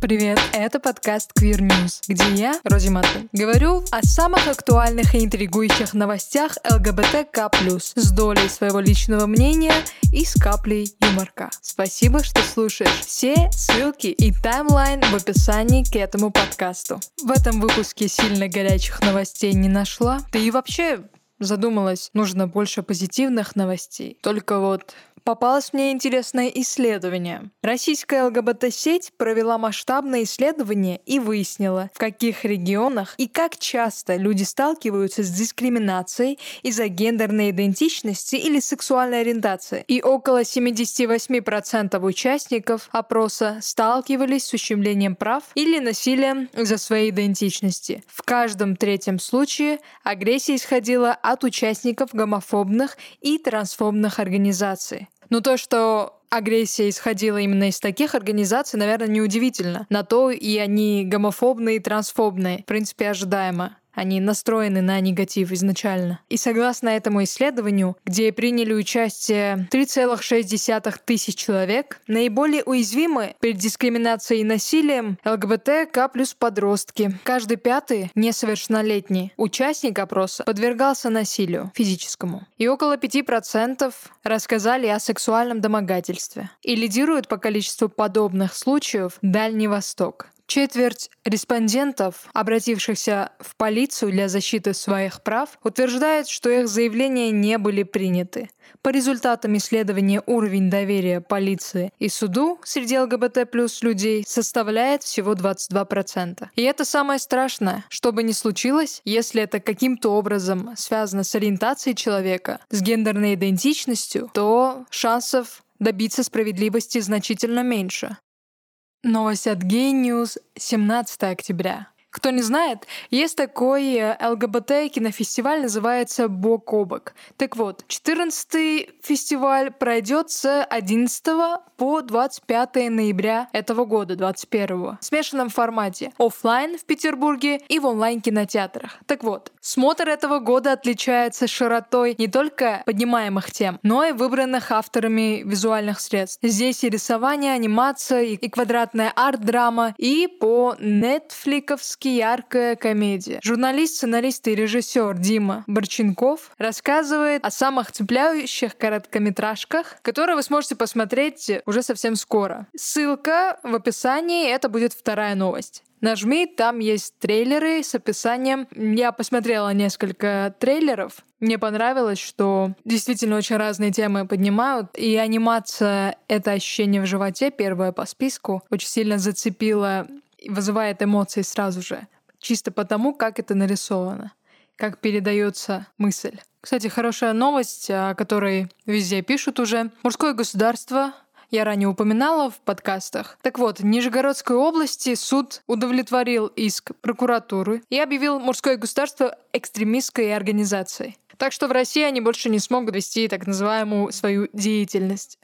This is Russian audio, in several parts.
Привет, это подкаст Queer News, где я, Рози Маттен, говорю о самых актуальных и интригующих новостях ЛГБТК+, с долей своего личного мнения и с каплей юморка. Спасибо, что слушаешь. Все ссылки и таймлайн в описании к этому подкасту. В этом выпуске сильно горячих новостей не нашла. Да и вообще задумалась, нужно больше позитивных новостей. Только вот попалось мне интересное исследование. Российская ЛГБТ-сеть провела масштабное исследование и выяснила, в каких регионах и как часто люди сталкиваются с дискриминацией из-за гендерной идентичности или сексуальной ориентации. И около 78% участников опроса сталкивались с ущемлением прав или насилием из-за своей идентичности. В каждом третьем случае агрессия исходила от участников гомофобных и трансфобных организаций. Ну то, что агрессия исходила именно из таких организаций, наверное, неудивительно. На то и они гомофобные и трансфобные. В принципе, ожидаемо. Они настроены на негатив изначально. И согласно этому исследованию, где приняли участие 3,6 тысяч человек, наиболее уязвимы перед дискриминацией и насилием ЛГБТК плюс подростки. Каждый пятый несовершеннолетний участник опроса подвергался насилию физическому. И около 5% рассказали о сексуальном домогательстве. И лидирует по количеству подобных случаев Дальний Восток. Четверть респондентов, обратившихся в полицию для защиты своих прав, утверждают, что их заявления не были приняты. По результатам исследования уровень доверия полиции и суду среди ЛГБТ плюс людей составляет всего 22%. И это самое страшное. Что бы ни случилось, если это каким-то образом связано с ориентацией человека, с гендерной идентичностью, то шансов добиться справедливости значительно меньше. Новость от News 17 октября. Кто не знает, есть такой э, ЛГБТ-кинофестиваль, называется «Бок о бок». Так вот, 14-й фестиваль пройдет с 11 по 25 ноября этого года, 21 в смешанном формате, офлайн в Петербурге и в онлайн-кинотеатрах. Так вот, смотр этого года отличается широтой не только поднимаемых тем, но и выбранных авторами визуальных средств. Здесь и рисование, анимация, и квадратная арт-драма, и по нетфликовски по яркая комедия. Журналист, сценарист и режиссер Дима Борченков рассказывает о самых цепляющих короткометражках, которые вы сможете посмотреть уже совсем скоро. Ссылка в описании, это будет вторая новость. Нажми, там есть трейлеры с описанием. Я посмотрела несколько трейлеров. Мне понравилось, что действительно очень разные темы поднимают. И анимация — это ощущение в животе, первое по списку, очень сильно зацепила вызывает эмоции сразу же. Чисто потому, как это нарисовано, как передается мысль. Кстати, хорошая новость, о которой везде пишут уже. Мужское государство я ранее упоминала в подкастах. Так вот, в Нижегородской области суд удовлетворил иск прокуратуры и объявил мужское государство экстремистской организацией. Так что в России они больше не смогут вести так называемую свою деятельность.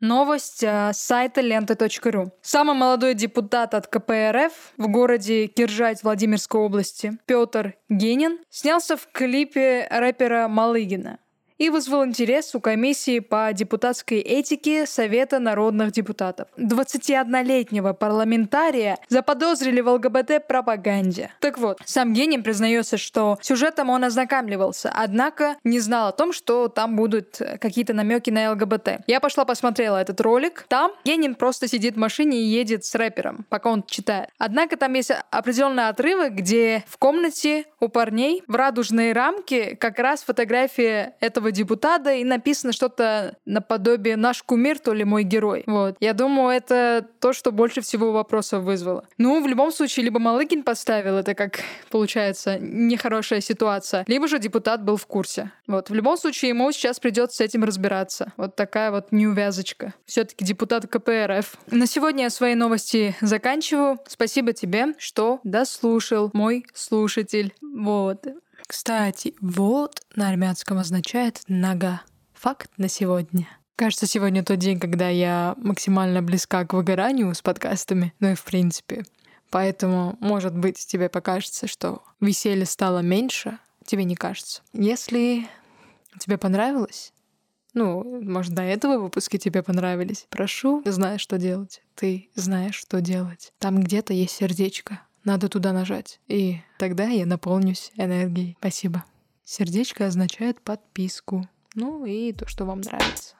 Новость с сайта ленты.ру. Самый молодой депутат от КПРФ в городе Киржать Владимирской области Петр Генин снялся в клипе рэпера Малыгина и вызвал интерес у комиссии по депутатской этике Совета народных депутатов. 21-летнего парламентария заподозрили в ЛГБТ-пропаганде. Так вот, сам Генин признается, что сюжетом он ознакомливался, однако не знал о том, что там будут какие-то намеки на ЛГБТ. Я пошла посмотрела этот ролик. Там Генин просто сидит в машине и едет с рэпером, пока он читает. Однако там есть определенные отрывы, где в комнате у парней в радужной рамке как раз фотография этого этого депутата, и написано что-то наподобие «наш кумир, то ли мой герой». Вот. Я думаю, это то, что больше всего вопросов вызвало. Ну, в любом случае, либо Малыгин подставил, это как получается нехорошая ситуация, либо же депутат был в курсе. Вот. В любом случае, ему сейчас придется с этим разбираться. Вот такая вот неувязочка. Все-таки депутат КПРФ. На сегодня я свои новости заканчиваю. Спасибо тебе, что дослушал, мой слушатель. Вот. Кстати, вот на армянском означает «нога». Факт на сегодня. Кажется, сегодня тот день, когда я максимально близка к выгоранию с подкастами, ну и в принципе. Поэтому, может быть, тебе покажется, что веселья стало меньше, тебе не кажется. Если тебе понравилось, Ну, может, до этого выпуски тебе понравились. Прошу, знаешь, что делать. Ты знаешь, что делать. Там где-то есть сердечко. Надо туда нажать. И тогда я наполнюсь энергией. Спасибо. Сердечко означает подписку. Ну и то, что вам нравится.